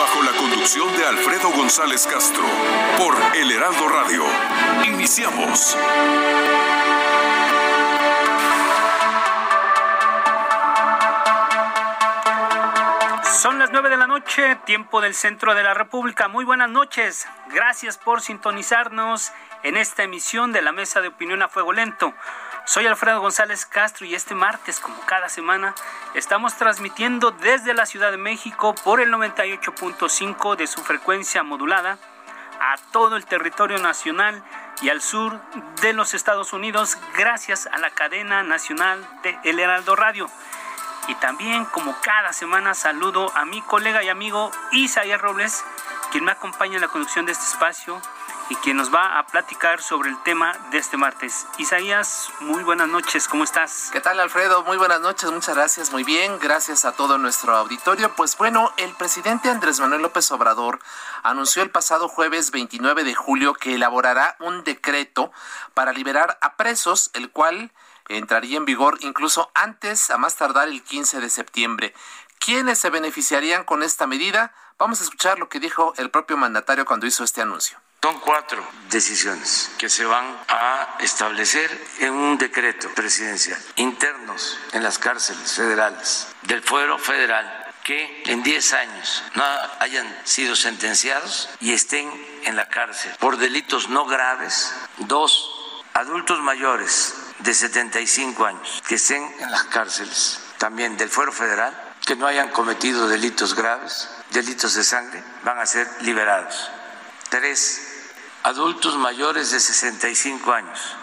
bajo la conducción de Alfredo González Castro, por El Heraldo Radio. Iniciamos. Son las 9 de la noche, tiempo del centro de la República. Muy buenas noches. Gracias por sintonizarnos en esta emisión de la Mesa de Opinión a Fuego Lento. Soy Alfredo González Castro y este martes, como cada semana, estamos transmitiendo desde la Ciudad de México por el 98.5 de su frecuencia modulada a todo el territorio nacional y al sur de los Estados Unidos gracias a la cadena nacional de El Heraldo Radio. Y también, como cada semana, saludo a mi colega y amigo Isaías Robles, quien me acompaña en la conducción de este espacio y quien nos va a platicar sobre el tema de este martes. Isaías, muy buenas noches, ¿cómo estás? ¿Qué tal, Alfredo? Muy buenas noches, muchas gracias, muy bien, gracias a todo nuestro auditorio. Pues bueno, el presidente Andrés Manuel López Obrador anunció el pasado jueves 29 de julio que elaborará un decreto para liberar a presos, el cual entraría en vigor incluso antes, a más tardar el 15 de septiembre. ¿Quiénes se beneficiarían con esta medida? Vamos a escuchar lo que dijo el propio mandatario cuando hizo este anuncio. Son cuatro decisiones que se van a establecer en un decreto presidencial, internos en las cárceles federales, del fuero federal, que en 10 años no hayan sido sentenciados y estén en la cárcel por delitos no graves. Dos, adultos mayores de 75 años que estén en las cárceles también del fuero federal, que no hayan cometido delitos graves, delitos de sangre, van a ser liberados. Tres, adultos mayores de 65 años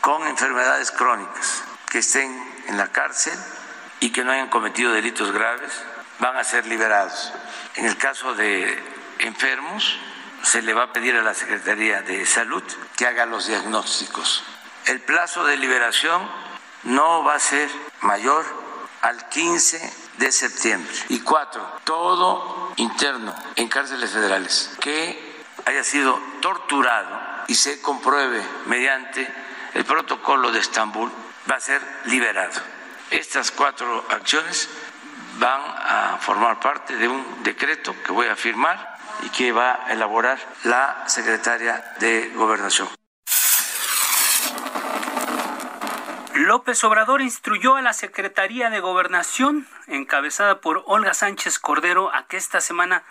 con enfermedades crónicas que estén en la cárcel y que no hayan cometido delitos graves, van a ser liberados. En el caso de enfermos, se le va a pedir a la Secretaría de Salud que haga los diagnósticos. El plazo de liberación no va a ser mayor al 15 de septiembre. Y cuatro, todo interno en cárceles federales que haya sido torturado y se compruebe mediante el protocolo de Estambul va a ser liberado. Estas cuatro acciones van a formar parte de un decreto que voy a firmar y que va a elaborar la secretaria de Gobernación. López Obrador instruyó a la Secretaría de Gobernación, encabezada por Olga Sánchez Cordero, a que esta semana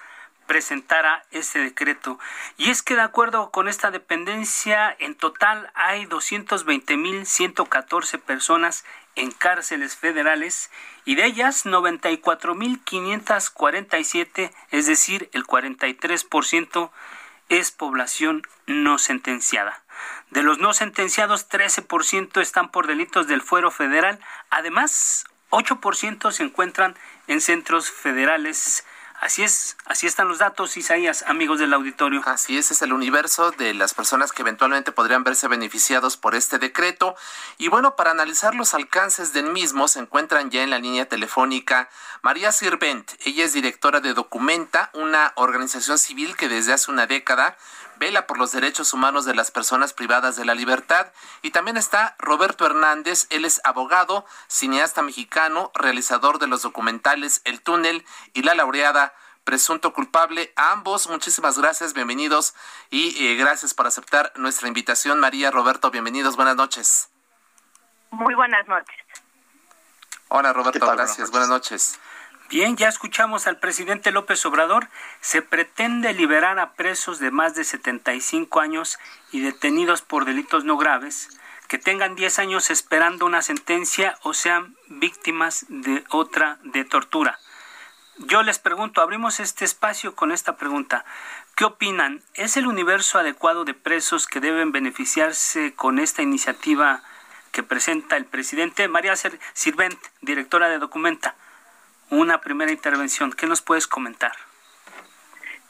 presentara ese decreto. Y es que de acuerdo con esta dependencia, en total hay 220.114 personas en cárceles federales y de ellas 94.547, es decir, el 43% es población no sentenciada. De los no sentenciados, 13% están por delitos del fuero federal. Además, 8% se encuentran en centros federales Así es, así están los datos, Isaías, amigos del auditorio. Así es, es el universo de las personas que eventualmente podrían verse beneficiados por este decreto. Y bueno, para analizar los alcances del mismo, se encuentran ya en la línea telefónica María Sirvent. Ella es directora de Documenta, una organización civil que desde hace una década vela por los derechos humanos de las personas privadas de la libertad. Y también está Roberto Hernández, él es abogado, cineasta mexicano, realizador de los documentales El túnel y La laureada Presunto culpable. A ambos, muchísimas gracias, bienvenidos y eh, gracias por aceptar nuestra invitación. María, Roberto, bienvenidos, buenas noches. Muy buenas noches. Hola Roberto, gracias, buenas noches. Bien, ya escuchamos al presidente López Obrador. Se pretende liberar a presos de más de 75 años y detenidos por delitos no graves que tengan 10 años esperando una sentencia o sean víctimas de otra de tortura. Yo les pregunto, abrimos este espacio con esta pregunta. ¿Qué opinan? ¿Es el universo adecuado de presos que deben beneficiarse con esta iniciativa que presenta el presidente? María Sirvent, directora de Documenta una primera intervención. ¿Qué nos puedes comentar?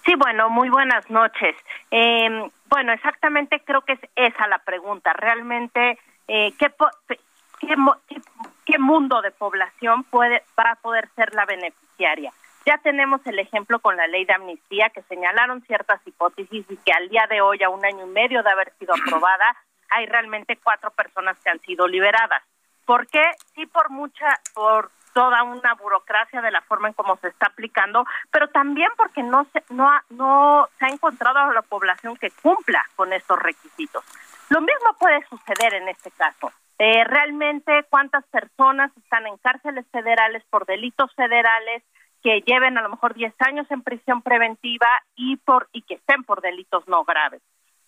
Sí, bueno, muy buenas noches. Eh, bueno, exactamente creo que es esa la pregunta. Realmente, eh, ¿qué, qué, qué, mundo de población puede va a poder ser la beneficiaria? Ya tenemos el ejemplo con la ley de amnistía que señalaron ciertas hipótesis y que al día de hoy, a un año y medio de haber sido aprobada, hay realmente cuatro personas que han sido liberadas. ¿Por qué? Sí, por mucha, por toda una burocracia de la forma en cómo se está aplicando, pero también porque no se, no, no se ha encontrado a la población que cumpla con estos requisitos. Lo mismo puede suceder en este caso. Eh, realmente cuántas personas están en cárceles federales por delitos federales que lleven a lo mejor 10 años en prisión preventiva y por y que estén por delitos no graves.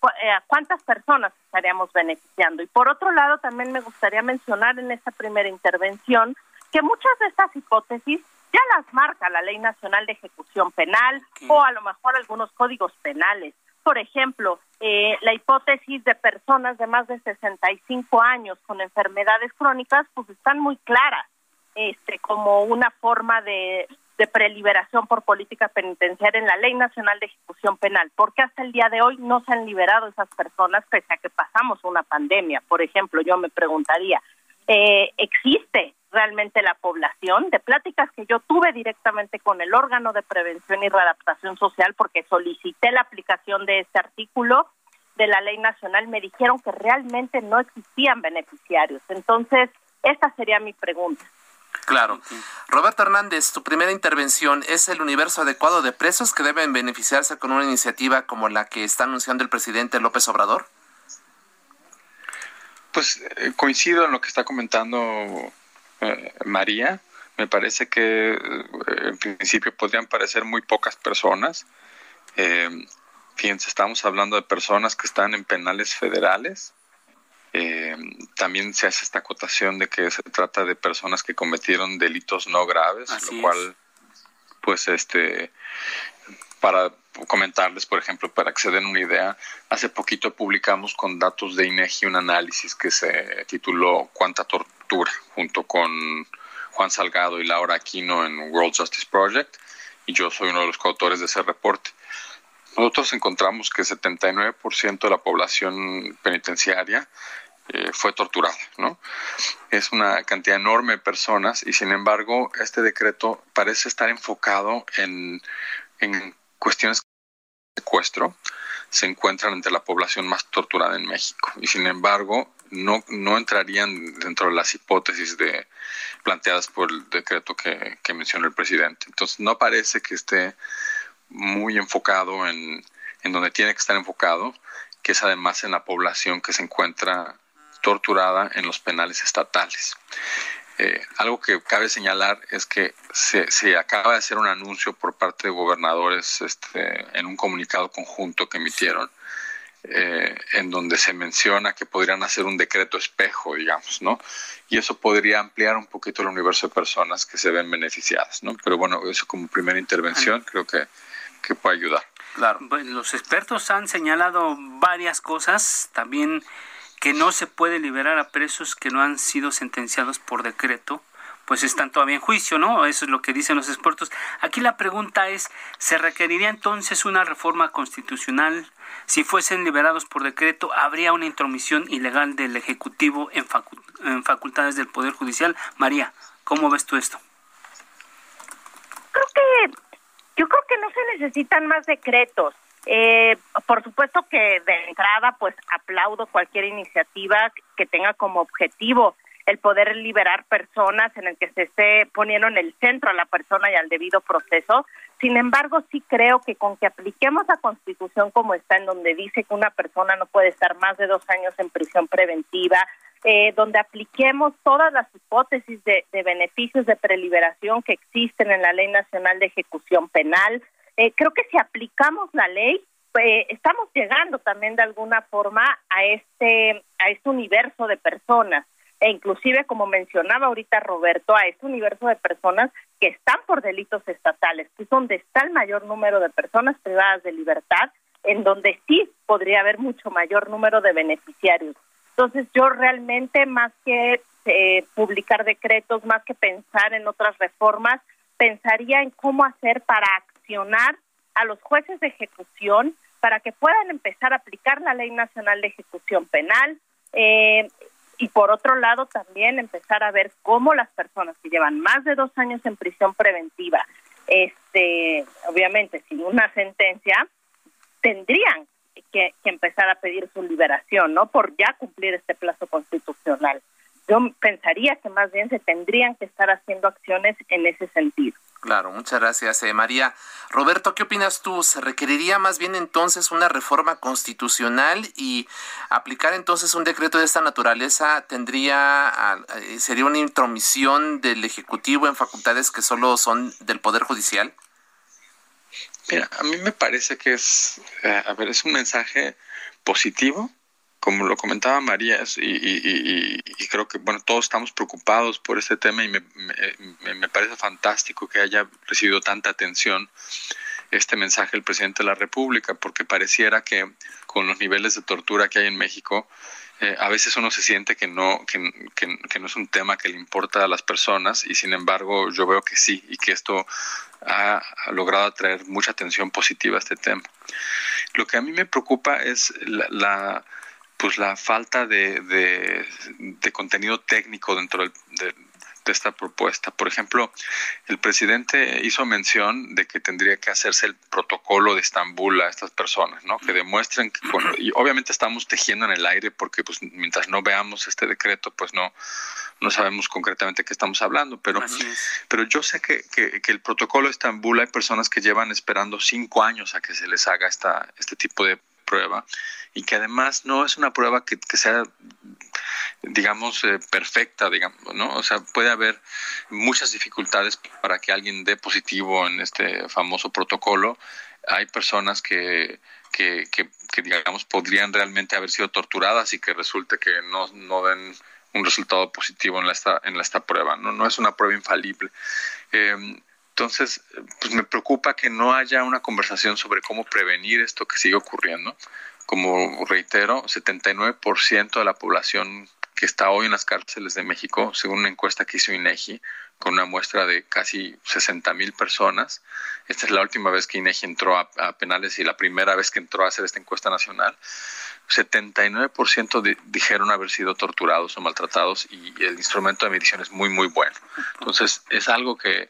Eh, ¿Cuántas personas estaríamos beneficiando? Y por otro lado, también me gustaría mencionar en esta primera intervención que muchas de estas hipótesis ya las marca la Ley Nacional de Ejecución Penal o a lo mejor algunos códigos penales. Por ejemplo, eh, la hipótesis de personas de más de 65 años con enfermedades crónicas, pues están muy claras, este, como una forma de, de preliberación por política penitenciaria en la Ley Nacional de Ejecución Penal, porque hasta el día de hoy no se han liberado esas personas pese a que pasamos una pandemia. Por ejemplo, yo me preguntaría, eh, ¿existe realmente la población, de pláticas que yo tuve directamente con el órgano de prevención y readaptación social porque solicité la aplicación de este artículo de la ley nacional, me dijeron que realmente no existían beneficiarios. Entonces, esta sería mi pregunta. Claro. Roberto Hernández, tu primera intervención, ¿es el universo adecuado de presos que deben beneficiarse con una iniciativa como la que está anunciando el presidente López Obrador? Pues eh, coincido en lo que está comentando eh, María. Me parece que eh, en principio podrían parecer muy pocas personas. Eh, fíjense, estamos hablando de personas que están en penales federales. También se hace esta acotación de que se trata de personas que cometieron delitos no graves, lo cual, pues, este, para comentarles, por ejemplo, para que se den una idea, hace poquito publicamos con datos de INEGI un análisis que se tituló Cuánta tortura, junto con Juan Salgado y Laura Aquino en World Justice Project, y yo soy uno de los coautores de ese reporte. Nosotros encontramos que 79% de la población penitenciaria eh, fue torturada, ¿no? Es una cantidad enorme de personas y sin embargo este decreto parece estar enfocado en, en cuestiones de secuestro se encuentran entre la población más torturada en México y sin embargo no, no entrarían dentro de las hipótesis de, planteadas por el decreto que, que mencionó el presidente. Entonces no parece que esté muy enfocado en, en donde tiene que estar enfocado, que es además en la población que se encuentra torturada en los penales estatales. Eh, algo que cabe señalar es que se, se, acaba de hacer un anuncio por parte de gobernadores este, en un comunicado conjunto que emitieron, eh, en donde se menciona que podrían hacer un decreto espejo, digamos, ¿no? Y eso podría ampliar un poquito el universo de personas que se ven beneficiadas, ¿no? Pero bueno, eso como primera intervención creo que, que puede ayudar. Claro. Los expertos han señalado varias cosas, también que no se puede liberar a presos que no han sido sentenciados por decreto, pues están todavía en juicio, ¿no? Eso es lo que dicen los expertos. Aquí la pregunta es, ¿se requeriría entonces una reforma constitucional? Si fuesen liberados por decreto, ¿habría una intromisión ilegal del Ejecutivo en, en facultades del Poder Judicial? María, ¿cómo ves tú esto? Creo que, yo creo que no se necesitan más decretos. Eh, por supuesto que de entrada, pues aplaudo cualquier iniciativa que tenga como objetivo el poder liberar personas en el que se esté poniendo en el centro a la persona y al debido proceso. Sin embargo, sí creo que con que apliquemos la Constitución como está, en donde dice que una persona no puede estar más de dos años en prisión preventiva, eh, donde apliquemos todas las hipótesis de, beneficios de preliberación que existen en la Ley Nacional de Ejecución Penal. Eh, creo que si aplicamos la ley, eh, estamos llegando también de alguna forma a este a este universo de personas. E inclusive como mencionaba ahorita Roberto a este universo de personas que están por delitos estatales que es donde está el mayor número de personas privadas de libertad en donde sí podría haber mucho mayor número de beneficiarios. Entonces yo realmente más que eh, publicar decretos más que pensar en otras reformas pensaría en cómo hacer para a los jueces de ejecución para que puedan empezar a aplicar la Ley Nacional de Ejecución Penal eh, y por otro lado también empezar a ver cómo las personas que llevan más de dos años en prisión preventiva, este, obviamente sin una sentencia, tendrían que, que empezar a pedir su liberación, ¿no? Por ya cumplir este plazo constitucional. Yo pensaría que más bien se tendrían que estar haciendo acciones en ese sentido. Claro, muchas gracias, eh, María. Roberto, ¿qué opinas tú? ¿Se requeriría más bien entonces una reforma constitucional y aplicar entonces un decreto de esta naturaleza tendría eh, sería una intromisión del ejecutivo en facultades que solo son del poder judicial? Mira, a mí me parece que es, eh, a ver, es un mensaje positivo como lo comentaba María, y, creo que bueno, todos estamos preocupados por este tema y me, me, parece fantástico que haya recibido tanta atención este mensaje del presidente de la República, porque pareciera que con los niveles de tortura que hay en México, eh, a veces uno se siente que no, que, que, no es un tema que le importa a las personas y sin embargo yo veo que sí y que esto ha, logrado atraer mucha atención positiva a este tema. Lo que a mí me preocupa es la pues la falta de, de, contenido técnico dentro de, esta propuesta. Por ejemplo, el presidente hizo mención de que tendría que hacerse el protocolo de Estambul a estas personas, ¿no? Que demuestren que, y obviamente estamos tejiendo en el aire porque pues mientras no veamos este decreto, pues no, no sabemos concretamente qué estamos hablando, pero, pero yo sé que, que, que, el protocolo de Estambul hay personas que llevan esperando cinco años a que se les haga esta, este tipo de prueba. Y que además no es una prueba que, sea digamos eh, perfecta digamos no o sea puede haber muchas dificultades para que alguien dé positivo en este famoso protocolo. Hay personas que que, que, digamos podrían realmente haber sido torturadas y que resulte que no, no den un resultado positivo en la esta, en esta prueba no no es una prueba infalible. Eh, entonces, pues me preocupa que no haya una conversación sobre cómo prevenir esto que sigue ocurriendo. Como reitero, 79% de la población que está hoy en las cárceles de México, según una encuesta que hizo INEGI, con una muestra de casi 60 mil personas. Esta es la última vez que INEGI entró a, penales y la primera vez que entró a hacer esta encuesta nacional. 79% dijeron haber sido torturados o maltratados y el instrumento de medición es muy, muy bueno. Entonces, es algo que,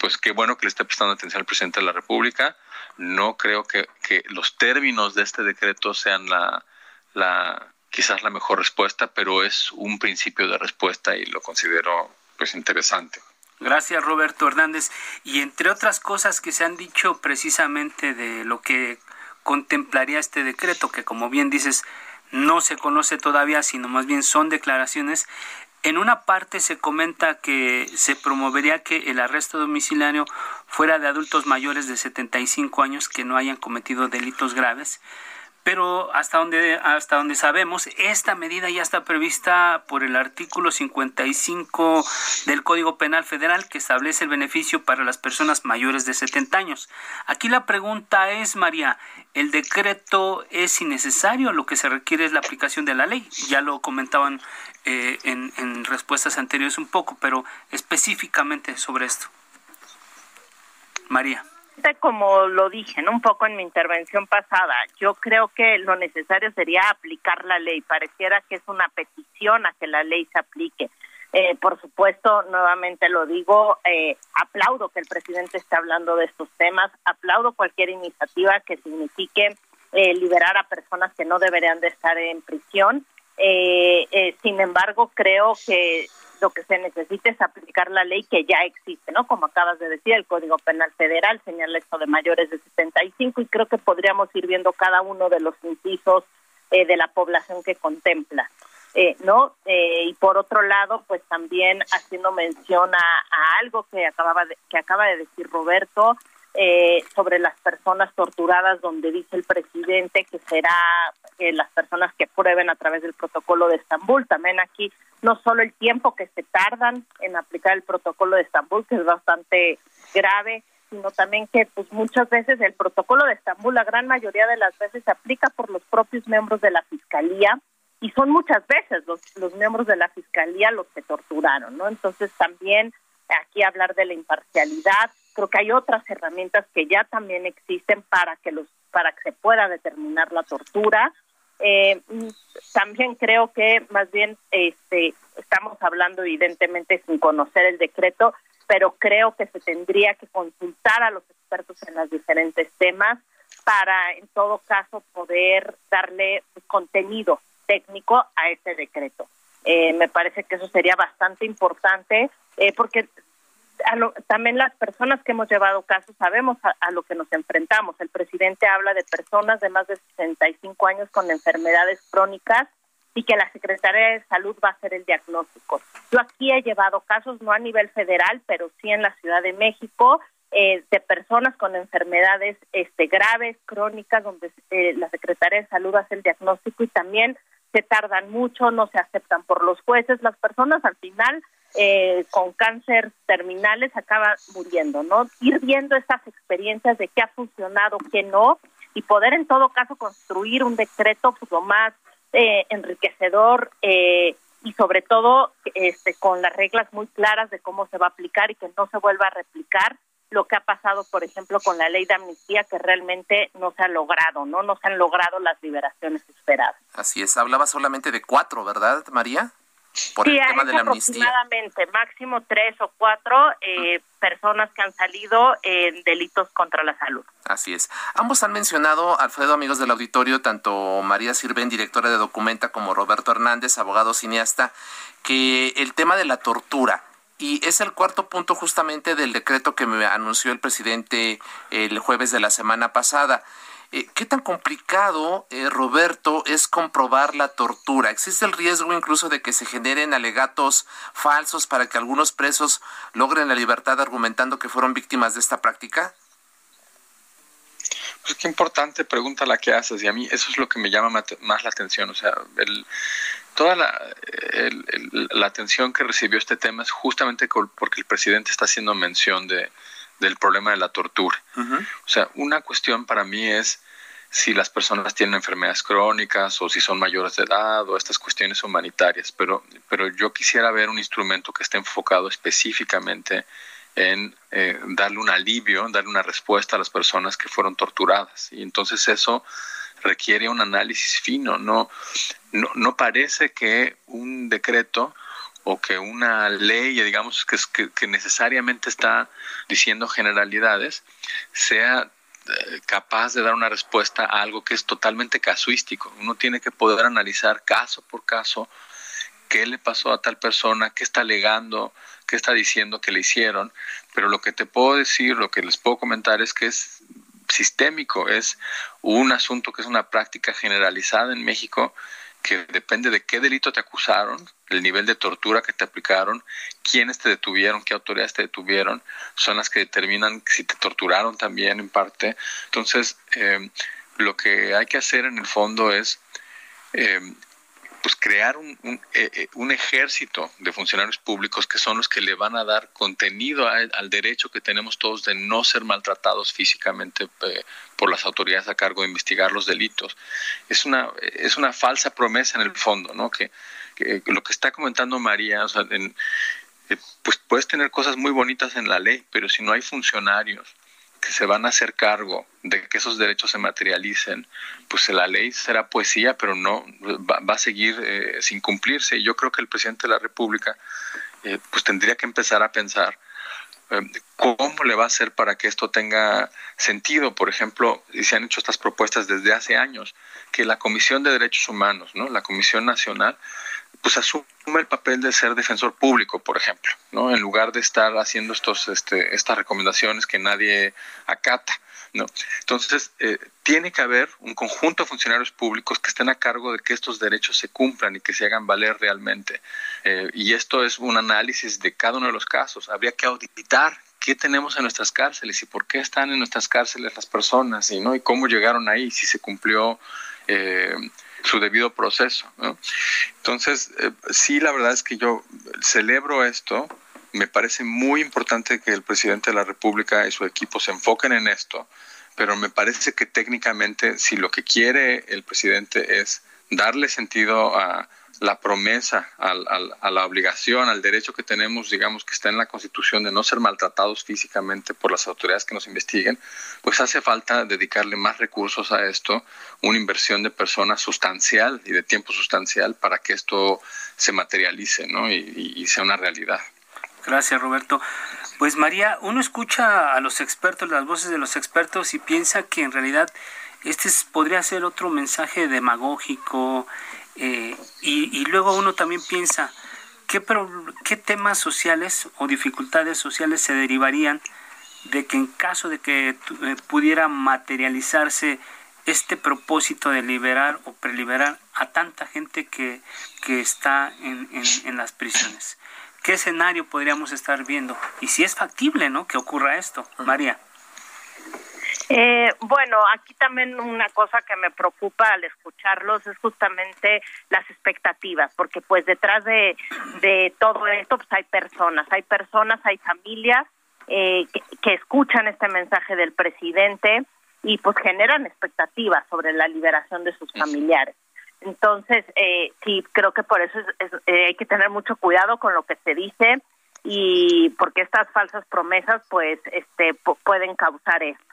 pues qué bueno que le esté prestando atención al presidente de la República. No creo que, los términos de este decreto sean la, la, quizás la mejor respuesta, pero es un principio de respuesta y lo considero pues interesante. Gracias Roberto Hernández. Y entre otras cosas que se han dicho precisamente de lo que contemplaría este decreto, que como bien dices, no se conoce todavía, sino más bien son declaraciones, en una parte se comenta que se promovería que el arresto domiciliario fuera de adultos mayores de 75 años que no hayan cometido delitos graves pero hasta donde hasta donde sabemos esta medida ya está prevista por el artículo 55 del Código Penal Federal que establece el beneficio para las personas mayores de 70 años. Aquí la pregunta es, María, ¿el decreto es innecesario? Lo que se requiere es la aplicación de la ley. Ya lo comentaban eh, en, en respuestas anteriores un poco, pero específicamente sobre esto. María como lo dije un poco en mi intervención pasada, yo creo que lo necesario sería aplicar la ley. Pareciera que es una petición a que la ley se aplique. Eh, por supuesto, nuevamente lo digo, eh, aplaudo que el presidente esté hablando de estos temas, aplaudo cualquier iniciativa que signifique eh, liberar a personas que no deberían de estar en prisión. sin embargo, creo que lo que se necesita es aplicar la ley que ya existe, ¿no? Como acabas de decir, el Código Penal Federal señala esto de mayores de 75 y creo que podríamos ir viendo cada uno de los incisos eh, de la población que contempla. eh, ¿no? Eh, y por otro lado, pues también haciendo mención a, algo que acababa de, que acaba de decir Roberto eh, sobre las personas torturadas, donde dice el presidente que será las personas que prueben a través del protocolo de Estambul. También aquí no solo el tiempo que se tardan en aplicar el protocolo de Estambul, que es bastante grave, sino también que pues muchas veces el protocolo de Estambul, la gran mayoría de las veces se aplica por los propios miembros de la fiscalía y son muchas veces los, los miembros de la fiscalía los que torturaron, ¿no? Entonces también aquí hablar de la imparcialidad, creo que hay otras herramientas que ya también existen para que los para que se pueda determinar la tortura. Eh, también creo que más bien este estamos hablando evidentemente sin conocer el decreto, pero creo que se tendría que consultar a los expertos en los diferentes temas para en todo caso poder darle contenido técnico a este decreto. Eh, me parece que eso sería bastante importante eh, porque también las personas que hemos llevado casos sabemos a, lo que nos enfrentamos. El presidente habla de personas de más de 65 años con enfermedades crónicas y que la Secretaría de Salud va a hacer el diagnóstico. Yo aquí he llevado casos, no a nivel federal, pero sí en la Ciudad de México, eh, de personas con enfermedades este, graves, crónicas, donde la Secretaría de Salud hace el diagnóstico y también se tardan mucho, no se aceptan por los jueces, las personas al final eh, con cáncer terminales acaban muriendo, ¿no? Ir viendo estas experiencias de qué ha funcionado, qué no, y poder en todo caso construir un decreto pues, lo más eh, enriquecedor eh, y sobre todo este, con las reglas muy claras de cómo se va a aplicar y que no se vuelva a replicar lo que ha pasado, por ejemplo, con la ley de amnistía, que realmente no se ha logrado, ¿no? No se han logrado las liberaciones esperadas. Así es, hablaba solamente de cuatro, ¿verdad, María? Por el tema de la amnistía. aproximadamente, máximo tres o cuatro eh, personas que han salido en delitos contra la salud. Así es. Ambos han mencionado, Alfredo, amigos del auditorio, tanto María Sirven, directora de Documenta, como Roberto Hernández, abogado cineasta, que el tema de la tortura, y es el cuarto punto justamente del decreto que me anunció el presidente el jueves de la semana pasada. Eh, ¿Qué tan complicado, eh, Roberto, es comprobar la tortura? ¿Existe el riesgo incluso de que se generen alegatos falsos para que algunos presos logren la libertad argumentando que fueron víctimas de esta práctica? Pues qué importante pregunta la que haces y a mí eso es lo que me llama más la atención. O sea, el, toda la, la atención que recibió este tema es justamente porque el presidente está haciendo mención de, del problema de la tortura. O sea, una cuestión para mí es si las personas tienen enfermedades crónicas o si son mayores de edad o estas cuestiones humanitarias, pero, pero yo quisiera ver un instrumento que esté enfocado específicamente en eh, darle un alivio, darle una respuesta a las personas que fueron torturadas. Y entonces eso requiere un análisis fino. No, no, no parece que un decreto o que una ley, digamos, que, que, necesariamente está diciendo generalidades, sea eh, capaz de dar una respuesta a algo que es totalmente casuístico. Uno tiene que poder analizar caso por caso qué le pasó a tal persona, qué está alegando, qué está diciendo que le hicieron, pero lo que te puedo decir, lo que les puedo comentar es que es sistémico, es un asunto que es una práctica generalizada en México que depende de qué delito te acusaron, el nivel de tortura que te aplicaron, quiénes te detuvieron, qué autoridades te detuvieron, son las que determinan si te torturaron también en parte. Entonces, eh, lo que hay que hacer en el fondo es eh, pues crear un, un, eh, eh, un, ejército de funcionarios públicos que son los que le van a dar contenido al derecho que tenemos todos de no ser maltratados físicamente eh, por las autoridades a cargo de investigar los delitos. Es una, es una falsa promesa en el fondo, ¿no? Que, que lo que está comentando María, o sea, en, pues puedes tener cosas muy bonitas en la ley, pero si no hay funcionarios que se van a hacer cargo de que esos derechos se materialicen, pues la ley será poesía, pero no va, a seguir eh, sin cumplirse. Y yo creo que el presidente de la República eh, pues tendría que empezar a pensar cómo le va a hacer para que esto tenga sentido. Por ejemplo, y se han hecho estas propuestas desde hace años, que la Comisión de Derechos Humanos, ¿no? la Comisión Nacional, pues asume el papel de ser defensor público, por ejemplo, ¿no? En lugar de estar haciendo estos, este, estas recomendaciones que nadie acata. ¿No? Entonces, eh, tiene que haber un conjunto de funcionarios públicos que estén a cargo de que estos derechos se cumplan y que se hagan valer realmente. Eh, y esto es un análisis de cada uno de los casos. Habría que auditar qué tenemos en nuestras cárceles y por qué están en nuestras cárceles las personas y no y cómo llegaron ahí, si se cumplió eh, su debido proceso. Entonces, sí, la verdad es que yo celebro esto me parece muy importante que el presidente de la República y su equipo se enfoquen en esto, pero me parece que técnicamente si lo que quiere el presidente es darle sentido a la promesa, a, la obligación, al derecho que tenemos, digamos, que está en la Constitución de no ser maltratados físicamente por las autoridades que nos investiguen, pues hace falta dedicarle más recursos a esto, una inversión de personas sustancial y de tiempo sustancial para que esto se materialice ¿no? y sea una realidad. Gracias, Roberto. Pues María, uno escucha a los expertos, las voces de los expertos y piensa que en realidad este podría ser otro mensaje demagógico eh, y, luego uno también piensa ¿qué, qué temas sociales o dificultades sociales se derivarían de que en caso de que eh, pudiera materializarse este propósito de liberar o preliberar a tanta gente que, que está en, en las prisiones qué escenario podríamos estar viendo y si es factible, ¿no? Que ocurra esto, María. Eh, bueno, aquí también una cosa que me preocupa al escucharlos es justamente las expectativas, porque pues detrás de, de todo esto pues hay personas, hay personas, hay familias eh, que, que, escuchan este mensaje del presidente y pues generan expectativas sobre la liberación de sus familiares. Entonces, eh, sí, creo que por eso eh, hay que tener mucho cuidado con lo que se dice y porque estas falsas promesas, pues, este, pueden causar esto.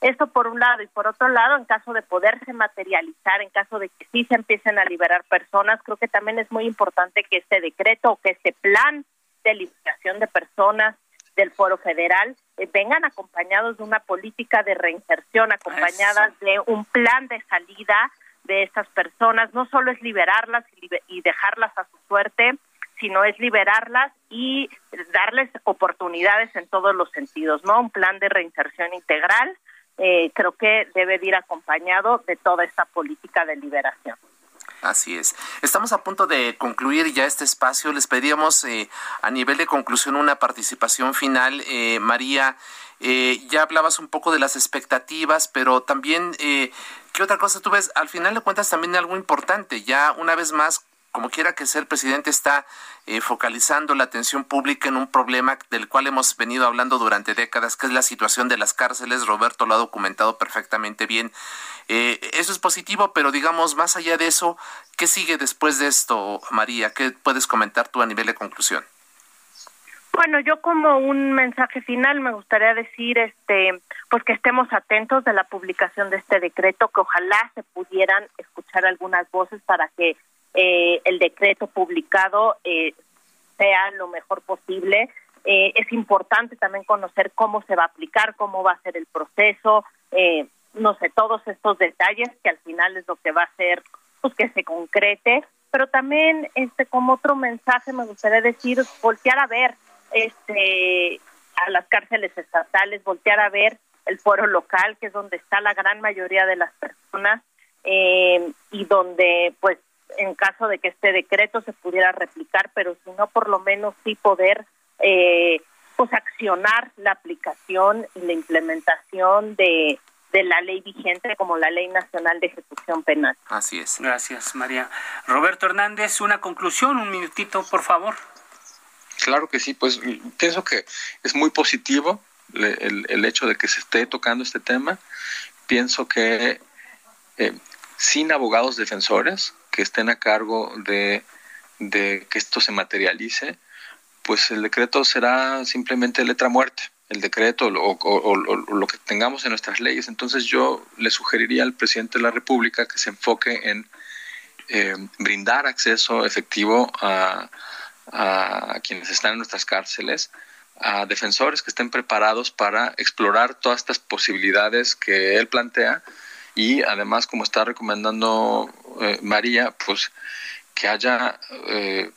Esto por un lado y por otro lado, en caso de poderse materializar, en caso de que sí se empiecen a liberar personas, creo que también es muy importante que este decreto o que este plan de liberación de personas del Foro Federal eh, vengan acompañados de una política de reinserción, acompañadas de un plan de salida de estas personas. No solo es liberarlas y, dejarlas a su suerte, sino es liberarlas y darles oportunidades en todos los sentidos, ¿no? Un plan de reinserción integral eh, creo que debe ir acompañado de toda esta política de liberación. Así es. Estamos a punto de concluir ya este espacio. Les pedíamos eh, a nivel de conclusión una participación final. Eh, María, ya hablabas un poco de las expectativas, pero también ¿Qué otra cosa tú ves? Al final de cuentas también algo importante, ya una vez más, como quiera que sea, el presidente está eh, focalizando la atención pública en un problema del cual hemos venido hablando durante décadas, que es la situación de las cárceles. Roberto lo ha documentado perfectamente bien. Eh, eso es positivo, pero digamos, más allá de eso, ¿qué sigue después de esto, María? ¿Qué puedes comentar tú a nivel de conclusión? Bueno, yo como un mensaje final me gustaría decir, este, pues que estemos atentos de la publicación de este decreto, que ojalá se pudieran escuchar algunas voces para que eh, el decreto publicado eh, sea lo mejor posible. Eh, es importante también conocer cómo se va a aplicar, cómo va a ser el proceso, no sé, todos estos detalles que al final es lo que va a hacer, pues que se concrete. Pero también, este, como otro mensaje, me gustaría decir, voltear a ver este, a las cárceles estatales, voltear a ver el foro local, que es donde está la gran mayoría de las personas, eh, y donde, pues, en caso de que este decreto se pudiera replicar, pero si no, por lo menos sí poder, eh, pues, accionar la aplicación y la implementación de, de la ley vigente como la Ley Nacional de Ejecución Penal. Así es. Gracias, María. Roberto Hernández, una conclusión, un minutito, por favor. Claro que sí, pues pienso que es muy positivo el, el hecho de que se esté tocando este tema. Pienso que eh, sin abogados defensores que estén a cargo de, de que esto se materialice, pues el decreto será simplemente letra muerta, el decreto o, o, lo que tengamos en nuestras leyes. Entonces yo le sugeriría al presidente de la República que se enfoque en eh, brindar acceso efectivo a, a quienes están en nuestras cárceles, a defensores que estén preparados para explorar todas estas posibilidades que él plantea. Y además, como está recomendando eh, María, pues que haya eh,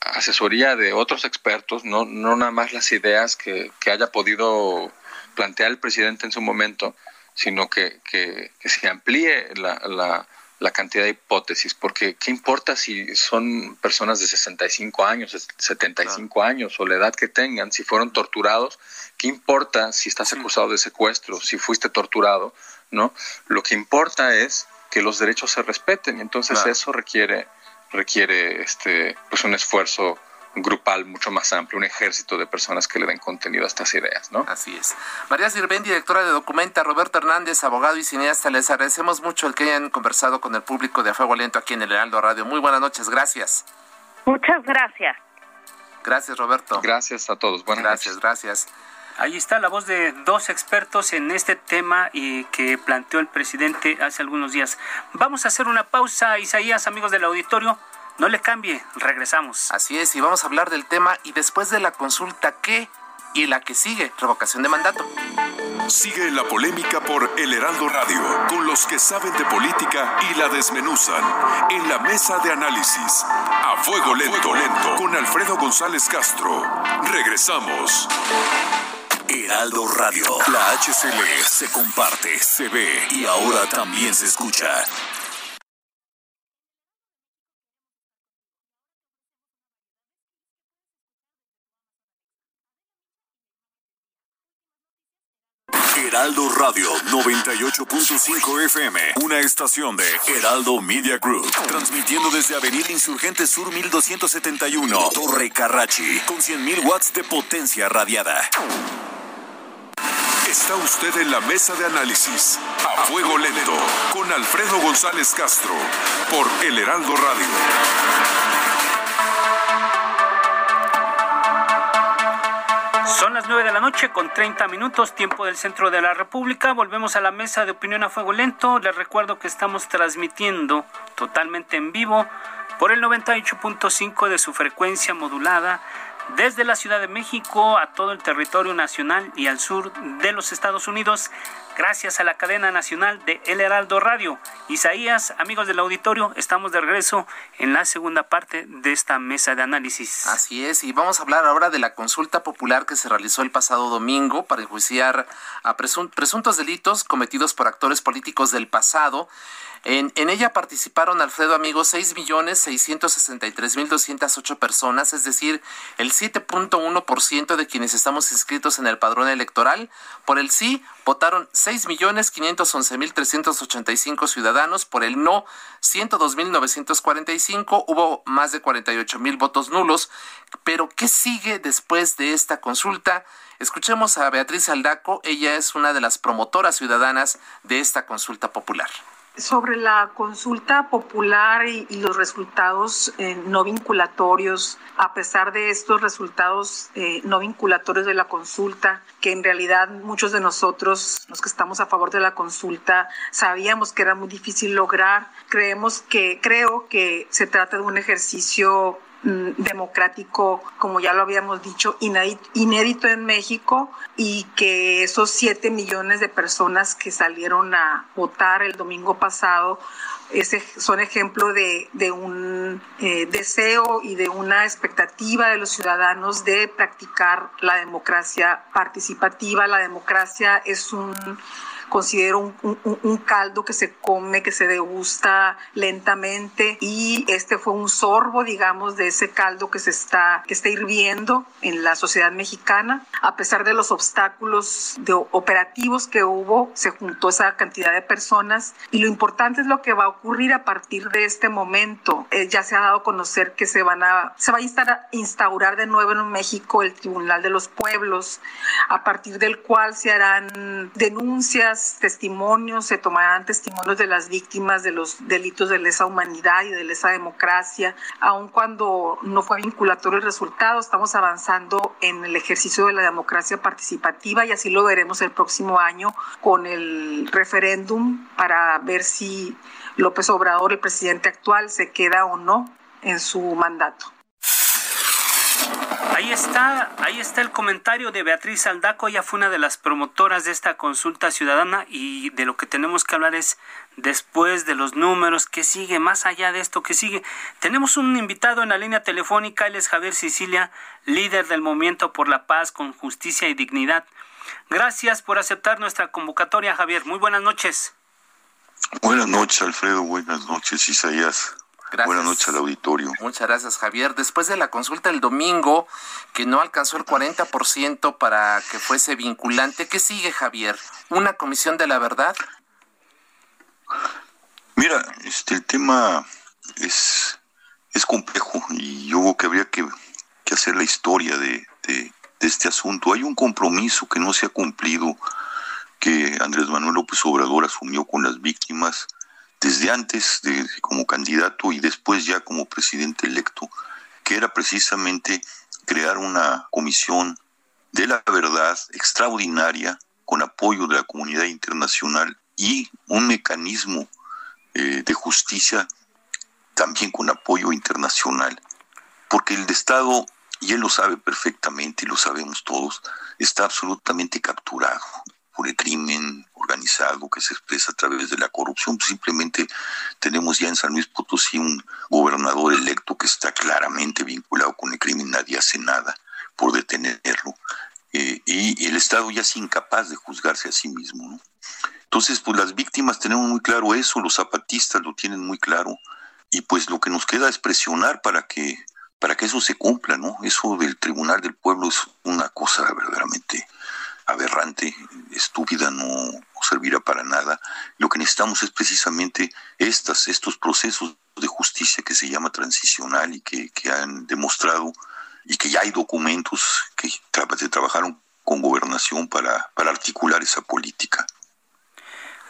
asesoría de otros expertos, no, no nada más las ideas que, que haya podido plantear el presidente en su momento, sino que, que, se amplíe la, la, la, cantidad de hipótesis, porque ¿qué importa si son personas de 65 años, 75 años o la edad que tengan, si fueron torturados? ¿Qué importa si estás acusado de secuestro, si fuiste torturado? ¿no? Lo que importa es que los derechos se respeten y entonces eso requiere requiere este pues un esfuerzo grupal mucho más amplio, un ejército de personas que le den contenido a estas ideas, ¿no? Así es. María Sirven, directora de Documenta, Roberto Hernández, abogado y cineasta, les agradecemos mucho el que hayan conversado con el público de A Fuego Lento aquí en el Heraldo Radio. Muy buenas noches, gracias. Muchas gracias. Gracias, Roberto. Gracias a todos. Buenas gracias, noches. gracias. Ahí está la voz de dos expertos en este tema y que planteó el presidente hace algunos días. Vamos a hacer una pausa, Isaías, amigos del auditorio. No le cambie, regresamos. Así es, y vamos a hablar del tema y después de la consulta, ¿qué? Y la que sigue, revocación de mandato. Sigue la polémica por El Heraldo Radio, con los que saben de política y la desmenuzan. En la mesa de análisis, a fuego lento, lento, con Alfredo González Castro. Regresamos. Heraldo Radio, la HCL se comparte, se ve y ahora también se escucha. Heraldo Radio 98.5 FM, una estación de Heraldo Media Group, transmitiendo desde Avenida Insurgente Sur 1271, Torre Carrachi, con 100.000 watts de potencia radiada. Está usted en la mesa de análisis, a fuego lento, con Alfredo González Castro, por El Heraldo Radio. Son las 9 de la noche con 30 minutos, tiempo del centro de la República. Volvemos a la mesa de opinión a fuego lento. Les recuerdo que estamos transmitiendo totalmente en vivo por el 98.5 de su frecuencia modulada desde la Ciudad de México a todo el territorio nacional y al sur de los Estados Unidos, gracias a la cadena nacional de El Heraldo Radio. Isaías, amigos del auditorio, estamos de regreso en la segunda parte de esta mesa de análisis. Así es, y vamos a hablar ahora de la consulta popular que se realizó el pasado domingo para enjuiciar a presuntos delitos cometidos por actores políticos del pasado. En, ella participaron, Alfredo Amigo, 6.663.208 personas, es decir, el 7.1% de quienes estamos inscritos en el padrón electoral. Por el sí votaron 6.511.385 ciudadanos, por el no 102.945, hubo más de 48.000 votos nulos. Pero, ¿qué sigue después de esta consulta? Escuchemos a Beatriz Aldaco, ella es una de las promotoras ciudadanas de esta consulta popular. Sobre la consulta popular y, los resultados eh, no vinculatorios, a pesar de estos resultados eh, no vinculatorios de la consulta, que en realidad muchos de nosotros, los que estamos a favor de la consulta, sabíamos que era muy difícil lograr, creemos que, creo que se trata de un ejercicio democrático, como ya lo habíamos dicho, inédito en México y que esos siete millones de personas que salieron a votar el domingo pasado ese, son ejemplo de, de un eh, deseo y de una expectativa de los ciudadanos de practicar la democracia participativa. La democracia es un considero un, un, caldo que se come, que se degusta lentamente y este fue un sorbo, digamos, de ese caldo que se está, que está hirviendo en la sociedad mexicana. A pesar de los obstáculos de operativos que hubo, se juntó esa cantidad de personas y lo importante es lo que va a ocurrir a partir de este momento. Eh, ya se ha dado a conocer que se van a, se va a instaurar de nuevo en México el Tribunal de los Pueblos, a partir del cual se harán denuncias testimonios, se tomarán testimonios de las víctimas de los delitos de lesa humanidad y de lesa democracia, aun cuando no fue vinculatorio el resultado, estamos avanzando en el ejercicio de la democracia participativa y así lo veremos el próximo año con el referéndum para ver si López Obrador, el presidente actual, se queda o no en su mandato. Ahí está, ahí está el comentario de Beatriz Aldaco, ella fue una de las promotoras de esta consulta ciudadana y de lo que tenemos que hablar es después de los números, que sigue, más allá de esto que sigue. Tenemos un invitado en la línea telefónica, él es Javier Sicilia, líder del Movimiento por la Paz con Justicia y Dignidad. Gracias por aceptar nuestra convocatoria, Javier. Muy buenas noches. Buenas noches, Alfredo. Buenas noches, Isaías. Buenas noches al auditorio. Muchas gracias, Javier. Después de la consulta el domingo, que no alcanzó el 40% para que fuese vinculante, ¿qué sigue, Javier? ¿Una comisión de la verdad? Mira, este, el tema es, es complejo y yo creo que habría que, hacer la historia de, de, este asunto. Hay un compromiso que no se ha cumplido, que Andrés Manuel López Obrador asumió con las víctimas desde antes de, como candidato y después ya como presidente electo, que era precisamente crear una comisión de la verdad extraordinaria con apoyo de la comunidad internacional y un mecanismo eh, de justicia también con apoyo internacional. Porque el Estado, y él lo sabe perfectamente, y lo sabemos todos, está absolutamente capturado por el crimen organizado que se expresa a través de la corrupción. Simplemente tenemos ya en San Luis Potosí un gobernador electo que está claramente vinculado con el crimen, nadie hace nada por detenerlo. Eh, y, el Estado ya es incapaz de juzgarse a sí mismo. ¿no? Entonces, pues las víctimas tenemos muy claro eso, los zapatistas lo tienen muy claro, y pues lo que nos queda es presionar para que para que eso se cumpla, ¿no? Eso del Tribunal del Pueblo es una cosa verdaderamente aberrante, estúpida, no, servirá para nada. Lo que necesitamos es precisamente estas, estos procesos de justicia que se llama transicional y que, que han demostrado y que ya hay documentos que trabajaron con gobernación para, para articular esa política.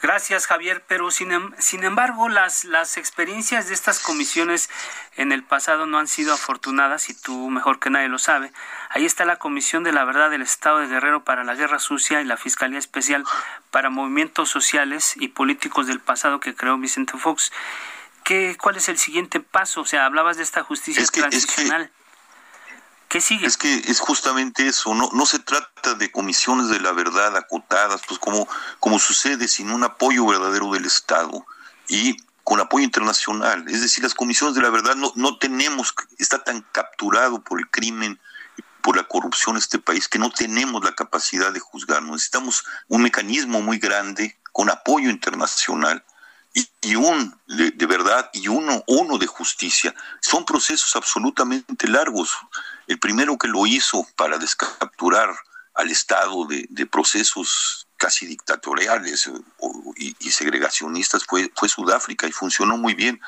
Gracias, Javier. Pero sin, em, sin embargo, las, las experiencias de estas comisiones en el pasado no han sido afortunadas y tú mejor que nadie lo sabe. Ahí está la Comisión de la Verdad del Estado de Guerrero para la Guerra Sucia y la Fiscalía Especial para Movimientos Sociales y Políticos del pasado que creó Vicente Fox. ¿Qué, ¿Cuál es el siguiente paso? O sea, hablabas de esta justicia transicional. Es que es justamente eso, no, no se trata de comisiones de la verdad acotadas, pues como, como sucede sin un apoyo verdadero del Estado y con apoyo internacional. Es decir, las comisiones de la verdad no, no tenemos, está tan capturado por el crimen, por la corrupción este país, que no tenemos la capacidad de juzgarnos. Necesitamos un mecanismo muy grande con apoyo internacional y, un de, verdad y uno, uno de justicia. Son procesos absolutamente largos. El primero que lo hizo para descapturar al Estado de, procesos casi dictatoriales eh, y, segregacionistas fue, fue Sudáfrica y funcionó muy bien.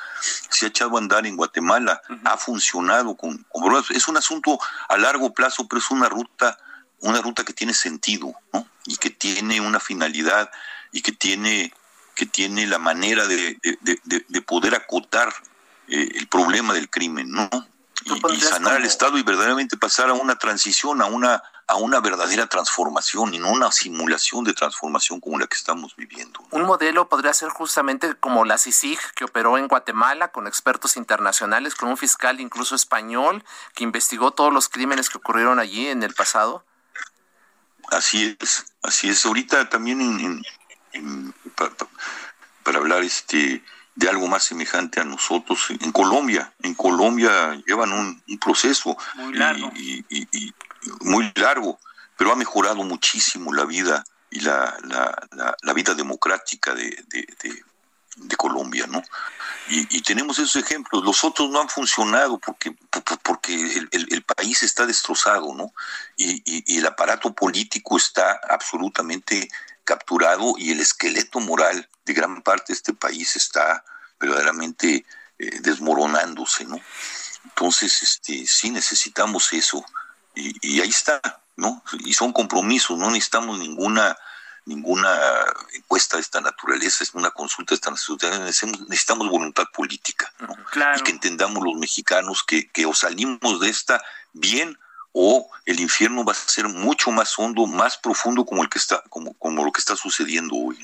Se ha echado a andar en Guatemala, ha funcionado con, con, es un asunto a largo plazo, pero es una ruta, una ruta que tiene sentido, ¿no? Y que tiene una finalidad y que tiene que tiene la manera de, poder acotar eh, el problema del crimen, ¿no? Y, sanar al Estado y verdaderamente pasar a una transición, a una a una verdadera transformación y no una simulación de transformación como la que estamos viviendo. Un modelo podría ser justamente como la CICIG que operó en Guatemala con expertos internacionales, con un fiscal incluso español que investigó todos los crímenes que ocurrieron allí en el pasado. Así es, así es. Ahorita también en, para, hablar este de algo más semejante a nosotros en Colombia. En Colombia llevan un, proceso muy largo. Y, muy largo, pero ha mejorado muchísimo la vida y la, la, vida democrática de, de, Colombia, ¿no? Y, tenemos esos ejemplos. Los otros no han funcionado porque, porque el, el, país está destrozado, ¿no? Y, y, el aparato político está absolutamente capturado y el esqueleto moral de gran parte de este país está verdaderamente eh, desmoronándose, ¿no? Entonces, este, sí necesitamos eso y, ahí está, ¿no? Y son compromisos, no necesitamos ninguna ninguna encuesta de esta naturaleza, es una consulta de esta naturaleza, necesitamos voluntad política, ¿no? Y que entendamos los mexicanos que, que o salimos de esta bien o el infierno va a ser mucho más hondo, más profundo como el que está, como, como lo que está sucediendo hoy.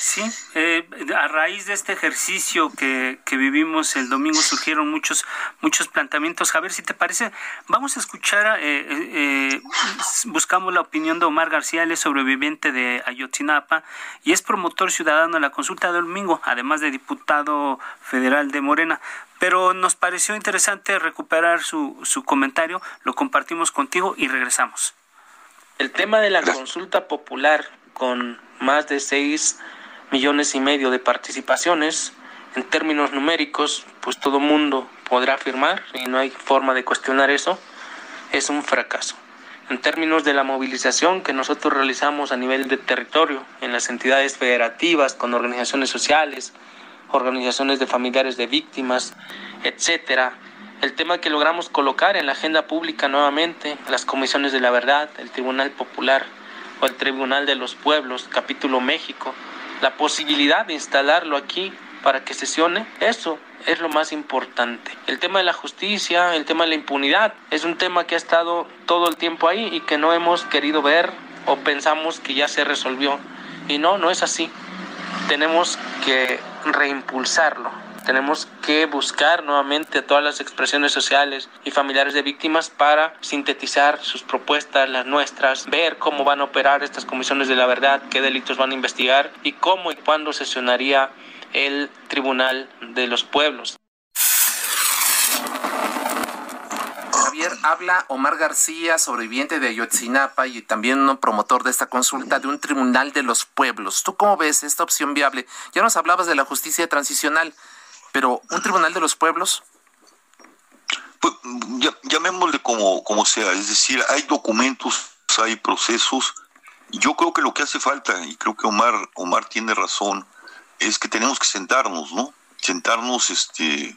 Sí, eh, a raíz de este ejercicio que, que, vivimos el domingo surgieron muchos muchos planteamientos. A ver si te parece, vamos a escuchar, eh, eh, buscamos la opinión de Omar García, él es sobreviviente de Ayotzinapa y es promotor ciudadano en la consulta del domingo, además de diputado federal de Morena pero nos pareció interesante recuperar su, su comentario, lo compartimos contigo y regresamos. El tema de la consulta popular con más de 6 millones y medio de participaciones, en términos numéricos, pues todo mundo podrá afirmar y no hay forma de cuestionar eso, es un fracaso. En términos de la movilización que nosotros realizamos a nivel de territorio, en las entidades federativas, con organizaciones sociales, organizaciones de familiares de víctimas, etcétera, el tema que logramos colocar en la agenda pública nuevamente, las comisiones de la verdad, el Tribunal Popular o el Tribunal de los Pueblos, capítulo México, la posibilidad de instalarlo aquí para que sesione, eso es lo más importante. El tema de la justicia, el tema de la impunidad, es un tema que ha estado todo el tiempo ahí y que no hemos querido ver o pensamos que ya se resolvió. Y no, no es así. Tenemos que reimpulsarlo. Tenemos que buscar nuevamente todas las expresiones sociales y familiares de víctimas para sintetizar sus propuestas, las nuestras, ver cómo van a operar estas comisiones de la verdad, qué delitos van a investigar y cómo y cuándo sesionaría el Tribunal de los Pueblos. Javier, habla Omar García, sobreviviente de Ayotzinapa y también un promotor de esta consulta de un tribunal de los pueblos. ¿Tú cómo ves esta opción viable? Ya nos hablabas de la justicia transicional, pero ¿un tribunal de los pueblos? Pues, llamémosle como, como sea, es decir, hay documentos, hay procesos. Yo creo que lo que hace falta, y creo que Omar, Omar tiene razón, es que tenemos que sentarnos, ¿no? Sentarnos este,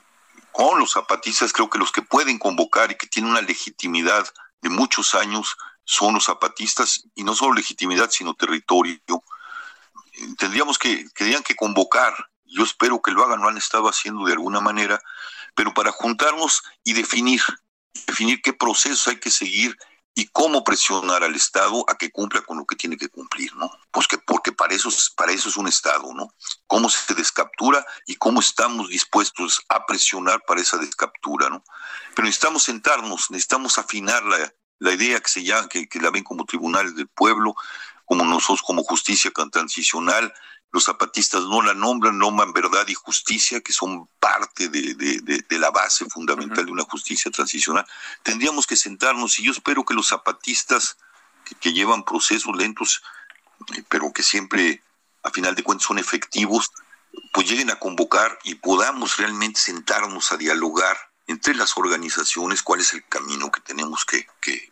con los zapatistas, creo que los que pueden convocar y que tienen una legitimidad de muchos años son los zapatistas, y no solo legitimidad, sino territorio. Tendríamos que, tendrían que convocar, yo espero que lo hagan, lo han estado haciendo de alguna manera, pero para juntarnos y definir, definir qué procesos hay que seguir y cómo presionar al Estado a que cumpla con lo que tiene que cumplir, ¿no? Pues que, porque para eso, para eso es un Estado, ¿no? Cómo se descaptura y cómo estamos dispuestos a presionar para esa descaptura, ¿no? Pero necesitamos sentarnos, necesitamos afinar la, la idea que se llama, que, que la ven como tribunales del pueblo, como nosotros como justicia transicional, los zapatistas no la nombran, nombran verdad y justicia, que son parte de, la base fundamental de una justicia transicional. Tendríamos que sentarnos y yo espero que los zapatistas que, llevan procesos lentos, eh, pero que siempre, a final de cuentas, son efectivos, pues lleguen a convocar y podamos realmente sentarnos a dialogar entre las organizaciones cuál es el camino que tenemos que,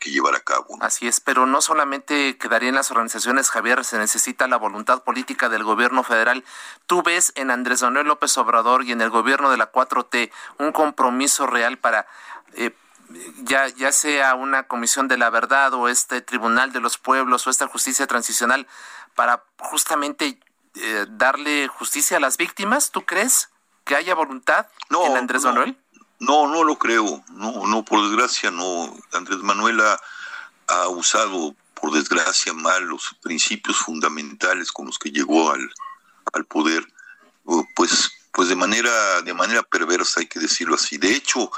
llevar a cabo. Así es, pero no solamente quedaría en las organizaciones, Javier, se necesita la voluntad política del gobierno federal. ¿Tú ves en Andrés Manuel López Obrador y en el gobierno de la 4T un compromiso real para... Eh, ya, ya sea una comisión de la verdad o este tribunal de los pueblos o esta justicia transicional para justamente eh, darle justicia a las víctimas, ¿tú crees que haya voluntad no, en Andrés Manuel? No, no lo creo. No, no, por desgracia no. Andrés Manuel ha, usado, por desgracia, mal los principios fundamentales con los que llegó al, al poder, pues, pues de manera, de manera perversa, hay que decirlo así. De hecho,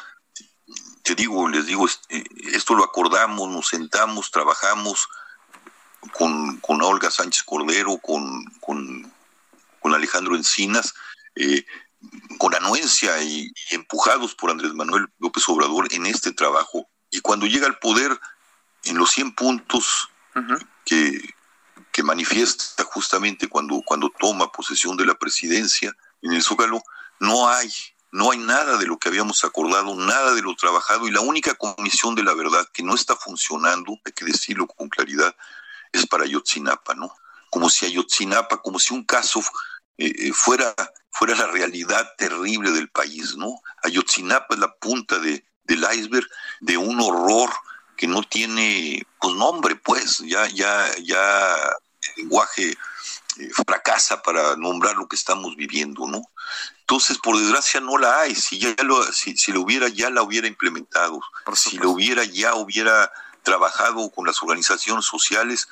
te digo, les digo, eh, esto lo acordamos, nos sentamos, trabajamos con, con Olga Sánchez Cordero, con, con, con Alejandro Encinas, eh, con anuencia y, empujados por Andrés Manuel López Obrador en este trabajo. Y cuando llega al poder, en los 100 puntos que, que manifiesta justamente cuando, cuando toma posesión de la presidencia en el Zócalo, no hay, no hay nada de lo que habíamos acordado, nada de lo trabajado, y la única comisión de la verdad que no está funcionando, hay que decirlo con claridad, es para Ayotzinapa, ¿no? Como si Ayotzinapa, como si un caso eh, eh, fuera, fuera la realidad terrible del país, ¿no? Ayotzinapa es la punta de, del iceberg de un horror que no tiene, pues nombre, pues, ya, ya, ya el lenguaje eh, fracasa para nombrar lo que estamos viviendo, ¿no? Entonces, por desgracia, no la hay. Si ya lo, si, si lo hubiera, ya la hubiera implementado. Si lo hubiera, ya hubiera trabajado con las organizaciones sociales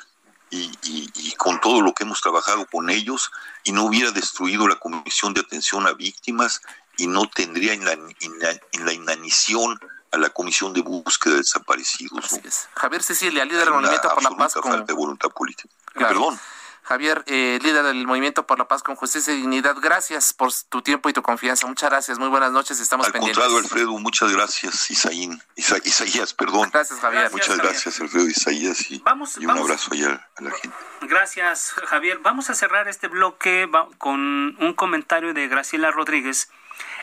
y, con todo lo que hemos trabajado con ellos y no hubiera destruido la Comisión de Atención a Víctimas y no tendría en la, en la, inanición a la Comisión de Búsqueda de Desaparecidos. Javier Cecilia, líder del Movimiento por la Paz. falta de voluntad política. Perdón. Javier, eh, líder del Movimiento por la Paz con Justicia y Dignidad, gracias por tu tiempo y tu confianza. Muchas gracias, muy buenas noches, estamos Al pendientes. contrario, Alfredo, muchas gracias, Isaín, Isa- Isaías, perdón. Gracias, Javier. Muchas Javier. gracias, Alfredo Isaías, y, Vamos- y un vamos. abrazo allá a la gente. Gracias, Javier. Vamos a cerrar este bloque va- con un comentario de Graciela Rodríguez.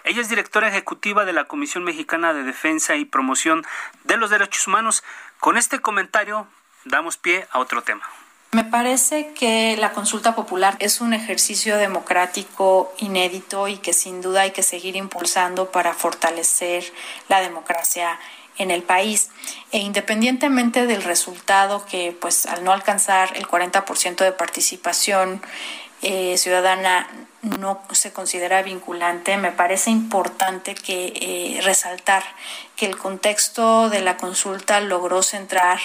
Ella es directora ejecutiva de la Comisión Mexicana de Defensa y Promoción de los Derechos Humanos. Con este comentario damos pie a otro tema. Me parece que la consulta popular es un ejercicio democrático inédito y que sin duda hay que seguir impulsando para fortalecer la democracia en el país. E independientemente del resultado que, pues, al no alcanzar el 40% de participación eh, ciudadana no se considera vinculante, me parece importante que eh, resaltar que el contexto de la consulta logró centrar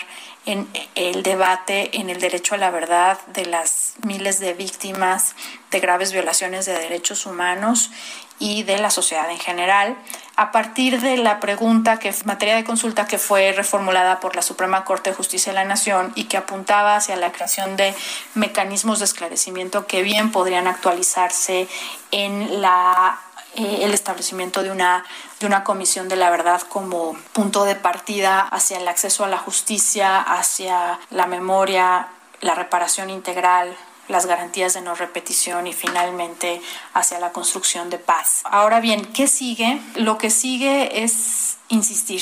en el debate en el derecho a la verdad de las miles de víctimas de graves violaciones de derechos humanos y de la sociedad en general, a partir de la pregunta que materia de consulta que fue reformulada por la Suprema Corte de Justicia de la Nación y que apuntaba hacia la creación de mecanismos de esclarecimiento que bien podrían actualizarse en la eh, el establecimiento de una, de una comisión de la verdad como punto de partida hacia el acceso a la justicia, hacia la memoria, la reparación integral, las garantías de no repetición y finalmente hacia la construcción de paz. Ahora bien, ¿qué sigue? Lo que sigue es insistir.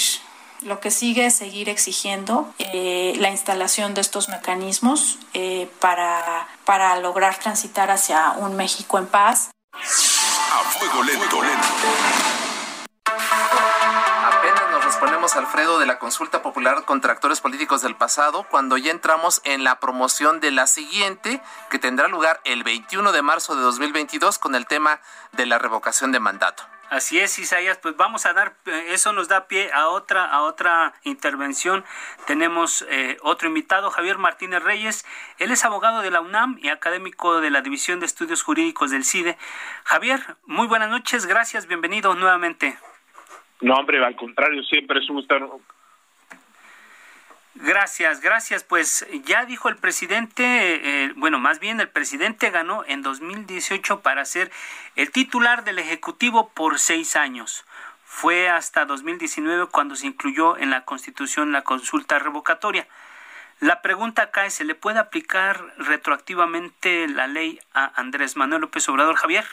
Lo que sigue es seguir exigiendo eh, la instalación de estos mecanismos eh, para, para lograr transitar hacia un México en paz. A fuego lento. Apenas nos respondemos, Alfredo, de la consulta popular contra actores políticos del pasado, cuando ya entramos en la promoción de la siguiente, que tendrá lugar el 21 de marzo de 2022 con el tema de la revocación de mandato. Así es, Isaías, pues vamos a dar, eh, eso nos da pie a otra, a otra intervención. Tenemos eh, otro invitado, Javier Martínez Reyes. Él es abogado de la UNAM y académico de la División de Estudios Jurídicos del CIDE. Javier, muy buenas noches, gracias, bienvenido nuevamente. No, hombre, al contrario, siempre es un gusto. Gracias, gracias. Pues ya dijo el presidente, eh, bueno, más bien el presidente ganó en 2018 para ser el titular del Ejecutivo por seis años. Fue hasta 2019 cuando se incluyó en la Constitución la consulta revocatoria. La pregunta acá es, ¿se le puede aplicar retroactivamente la ley a Andrés Manuel López Obrador, Javier?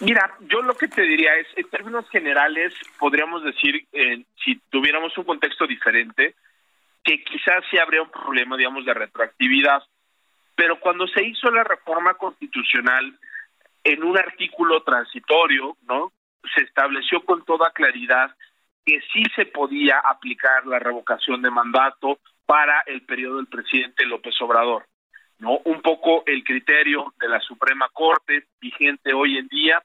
Mira, yo lo que te diría es, en términos generales, podríamos decir, eh, si tuviéramos un contexto diferente, que quizás sí habría un problema, digamos, de retroactividad. Pero cuando se hizo la reforma constitucional en un artículo transitorio, ¿no? Se estableció con toda claridad que sí se podía aplicar la revocación de mandato para el periodo del presidente López Obrador. ¿No? Un poco el criterio de la Suprema Corte vigente hoy en día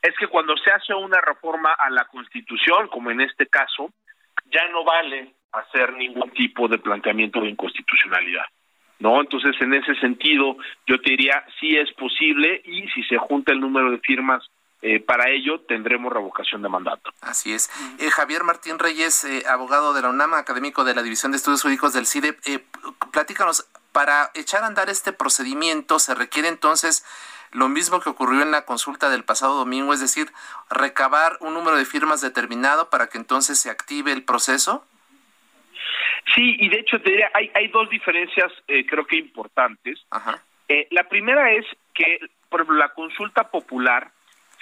es que cuando se hace una reforma a la Constitución, como en este caso, ya no vale hacer ningún tipo de planteamiento de inconstitucionalidad. ¿No? Entonces, en ese sentido, yo te diría, sí es posible y si se junta el número de firmas eh, para ello, tendremos revocación de mandato. Así es. Eh, Javier Martín Reyes, eh, abogado de la UNAM, académico de la División de Estudios Jurídicos del CIDE, platícanos, para echar a andar este procedimiento se requiere entonces lo mismo que ocurrió en la consulta del pasado domingo, es decir, recabar un número de firmas determinado para que entonces se active el proceso. Sí, y de hecho te diría, hay, hay dos diferencias eh, creo que importantes. Eh, la primera es que, por ejemplo, la consulta popular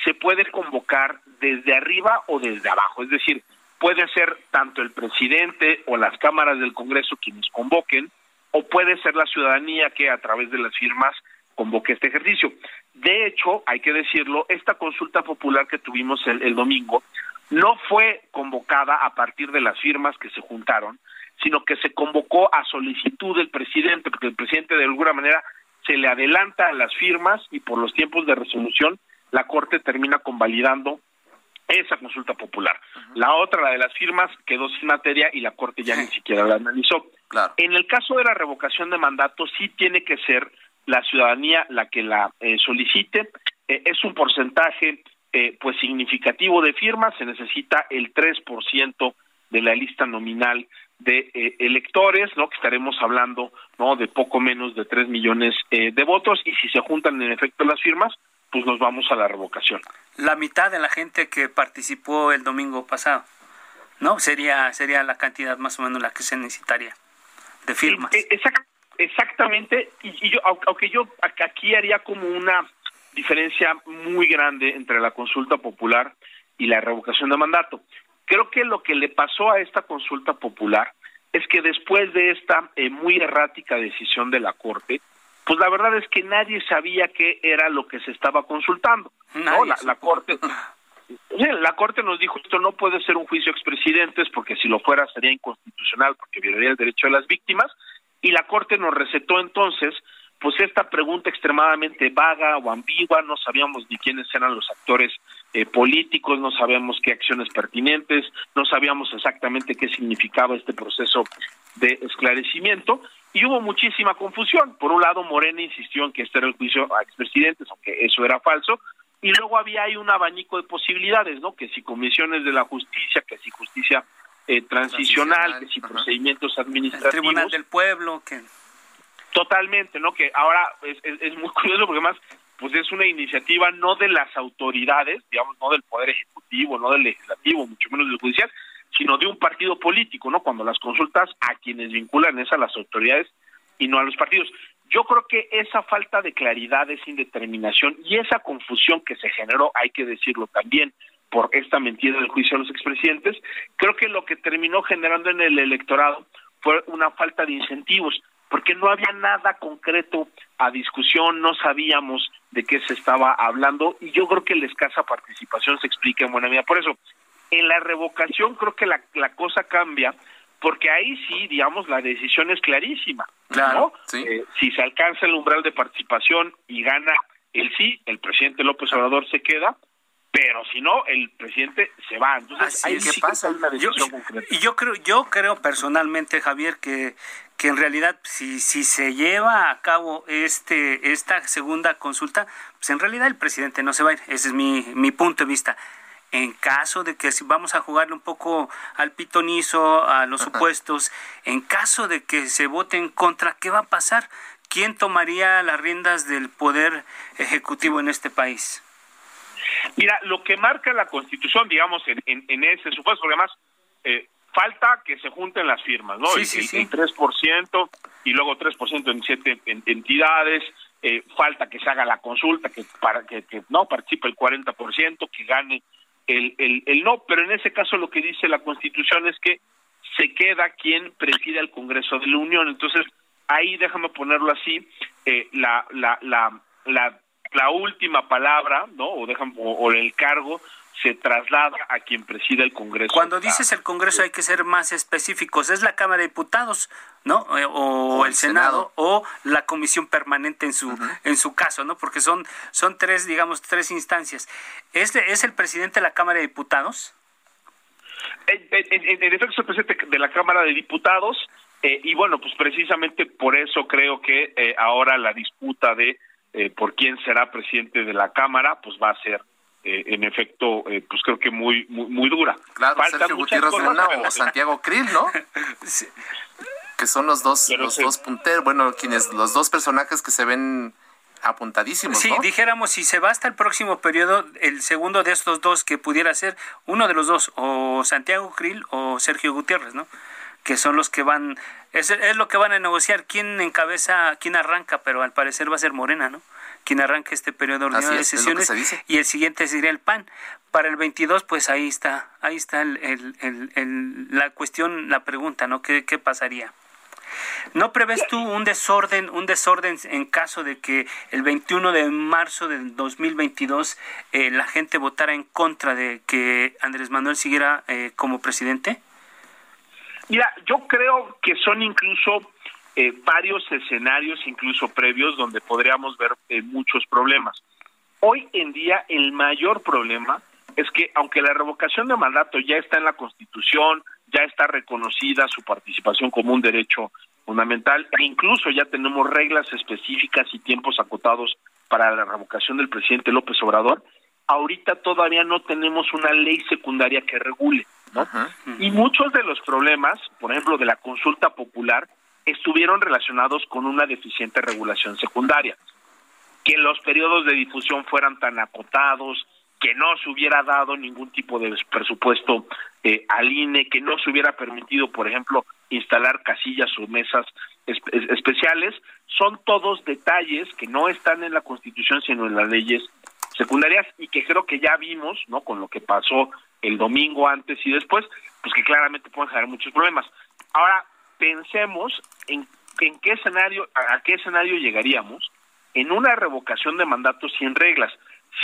se puede convocar desde arriba o desde abajo, es decir, puede ser tanto el presidente o las cámaras del Congreso quienes convoquen, o puede ser la ciudadanía que a través de las firmas convoque este ejercicio. De hecho, hay que decirlo, esta consulta popular que tuvimos el, domingo no fue convocada a partir de las firmas que se juntaron, sino que se convocó a solicitud del presidente, porque el presidente de alguna manera se le adelanta a las firmas y por los tiempos de resolución la Corte termina convalidando esa consulta popular. La otra, la de las firmas, quedó sin materia y la Corte ya ni siquiera la analizó. En el caso de la revocación de mandato, sí tiene que ser la ciudadanía la que la eh, solicite. Eh, es un porcentaje eh, pues significativo de firmas, se necesita el 3% de la lista nominal de eh, electores, ¿no? Que estaremos hablando, ¿no? De poco menos de tres millones eh, de votos y si se juntan en efecto las firmas, pues nos vamos a la revocación. La mitad de la gente que participó el domingo pasado, ¿no? Sería sería la cantidad más o menos la que se necesitaría de firmas. Eh, exactamente, y, yo, aunque yo aquí haría como una diferencia muy grande entre la consulta popular y la revocación de mandato. Creo que lo que le pasó a esta consulta popular es que después de esta eh, muy errática decisión de la Corte, pues la verdad es que nadie sabía qué era lo que se estaba consultando. ¿no? La, Corte la Corte nos dijo esto no puede ser un juicio expresidentes porque si lo fuera sería inconstitucional porque violaría el derecho de las víctimas y la Corte nos recetó entonces pues esta pregunta extremadamente vaga o ambigua, no sabíamos ni quiénes eran los actores eh, políticos, no sabíamos qué acciones pertinentes, no sabíamos exactamente qué significaba este proceso de esclarecimiento y hubo muchísima confusión. Por un lado, Morena insistió en que este era el juicio a expresidentes, aunque eso era falso, y luego había ahí un abanico de posibilidades, ¿no? Que si comisiones de la justicia, que si justicia eh, transicional, que si procedimientos administrativos. El Tribunal del Pueblo, que Totalmente, ¿no? Que ahora es, es, muy curioso porque además pues es una iniciativa no de las autoridades, digamos, no del Poder Ejecutivo, no del Legislativo, mucho menos del Judicial, sino de un partido político, ¿no? Cuando las consultas a quienes vinculan es a las autoridades y no a los partidos. Yo creo que esa falta de claridad, esa indeterminación y esa confusión que se generó, hay que decirlo también, por esta mentira del juicio a los expresidentes, creo que lo que terminó generando en el electorado fue una falta de incentivos porque no había nada concreto a discusión, no sabíamos de qué se estaba hablando y yo creo que la escasa participación se explica en buena medida. Por eso, en la revocación creo que la, cosa cambia porque ahí sí, digamos, la decisión es clarísima. Claro. Eh, si se alcanza el umbral de participación y gana el sí, el presidente López Obrador se queda, pero si no, el presidente se va. Entonces, ahí sí pasa? una decisión concreta. Y yo creo, yo creo personalmente, Javier, que que en realidad si, si se lleva a cabo este esta segunda consulta, pues en realidad el presidente no se va a ir. Ese es mi, mi punto de vista. En caso de que si vamos a jugarle un poco al pitonizo, a los supuestos, en caso de que se vote en contra, ¿qué va a pasar? ¿Quién tomaría las riendas del poder ejecutivo en este país? Mira, lo que marca la Constitución, digamos, en, en, ese supuesto, porque además eh, falta que se junten las firmas, ¿no? Sí, sí, el, 3% y luego 3% en siete entidades, eh, falta que se haga la consulta, que para que, no participe el 40%, que gane el, el, el no, pero en ese caso lo que dice la Constitución es que se queda quien preside el Congreso de la Unión. Entonces, ahí déjame ponerlo así, eh, la, la, la, la, la última palabra, ¿no? O, déjame, o el cargo se traslada a quien preside el Congreso. Cuando dices el Congreso hay que ser más específicos. ¿Es la Cámara de Diputados, no? Eh, o, el Senado, o la Comisión Permanente en su en su caso, ¿no? Porque son son tres, digamos, tres instancias. ¿Es, es el presidente de la Cámara de Diputados? En, efecto es el presidente de la Cámara de Diputados eh, y bueno, pues precisamente por eso creo que eh, ahora la disputa de por quién será presidente de la Cámara, pues va a ser eh, en efecto, eh, pues creo que muy muy, muy dura. Claro, Sergio Gutiérrez Luna o Santiago Krill, ¿no? Que son los dos, los dos punteros, bueno, quienes, los dos personajes que se ven apuntadísimos. Sí, dijéramos, si se va hasta el próximo periodo, el segundo de estos dos que pudiera ser uno de los dos, o Santiago Krill o Sergio Gutiérrez, ¿no? Que son los que van, es, es lo que van a negociar, quién encabeza, quién arranca, pero al parecer va a ser Morena, ¿no? Quien arranque este periodo ordinario de sesiones y el siguiente sería el PAN. Para el 22, pues ahí está, ahí está el, la cuestión, la pregunta, ¿no? ¿Qué, qué pasaría? ¿No prevés tú un desorden, un desorden en caso de que el 21 de marzo del 2022 eh, la gente votara en contra de que Andrés Manuel siguiera eh, como presidente? Mira, yo creo que son incluso eh, varios escenarios, incluso previos, donde podríamos ver eh, muchos problemas. Hoy en día el mayor problema es que aunque la revocación de mandato ya está en la Constitución, ya está reconocida su participación como un derecho fundamental, e incluso ya tenemos reglas específicas y tiempos acotados para la revocación del presidente López Obrador, ahorita todavía no tenemos una ley secundaria que regule. ¿no? Y muchos de los problemas, por ejemplo, de la consulta popular, estuvieron relacionados con una deficiente regulación secundaria. Que los periodos de difusión fueran tan acotados, que no se hubiera dado ningún tipo de presupuesto eh, al INE, que no se hubiera permitido, por ejemplo, instalar casillas o mesas especiales, son todos detalles que no están en la Constitución, sino en las leyes secundarias y que creo que ya vimos, ¿no? Con lo que pasó el domingo antes y después, pues que claramente pueden generar muchos problemas. Ahora, pensemos en, en qué escenario, a, qué escenario llegaríamos en una revocación de mandatos sin reglas.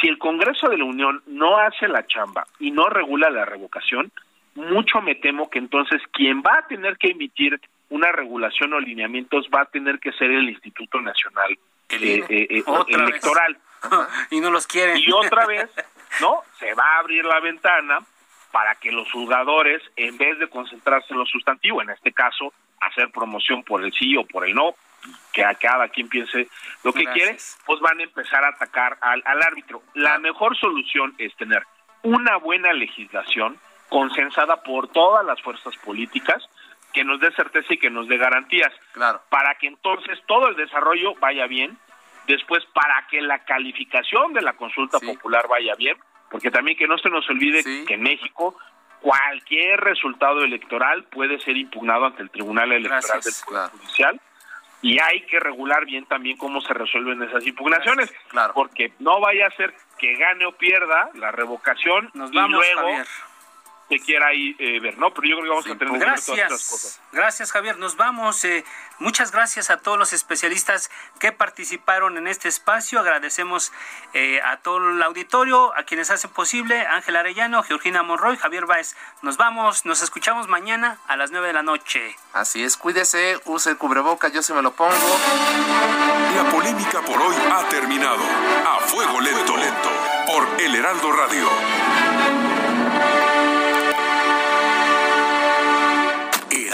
Si el Congreso de la Unión no hace la chamba y no regula la revocación, mucho me temo que entonces quien va a tener que emitir una regulación o lineamientos va a tener que ser el Instituto Nacional eh, eh, eh, Electoral. y no los quieren. Y otra vez, ¿no? Se va a abrir la ventana para que los jugadores, en vez de concentrarse en lo sustantivo, en este caso, hacer promoción por el sí o por el no, que a cada quien piense lo que quiere, pues van a empezar a atacar al, árbitro. La mejor solución es tener una buena legislación consensada por todas las fuerzas políticas que nos dé certeza y que nos dé garantías. Claro. Para que entonces todo el desarrollo vaya bien, después para que la calificación de la consulta popular vaya bien, porque también que no se nos olvide que en México cualquier resultado electoral puede ser impugnado ante el Tribunal Electoral del Poder Judicial y hay que regular bien también cómo se resuelven esas impugnaciones, claro. porque no vaya a ser que gane o pierda la revocación Nos y luego Javier. Se quiera ahí eh, ver, ¿no? Pero yo creo que vamos a tener que ver todas estas Gracias, cosas. gracias Javier. Nos vamos. eh, muchas gracias a todos los especialistas que participaron en este espacio. Agradecemos eh, a todo el auditorio, a quienes hacen posible, Ángel Arellano, Georgina Monroy, Javier Báez. Nos vamos, nos escuchamos mañana a las 9 de la noche. Así es, cuídese, use el cubreboca, yo se me lo pongo. La polémica por hoy ha terminado. A fuego lento, lento, por El Heraldo Radio.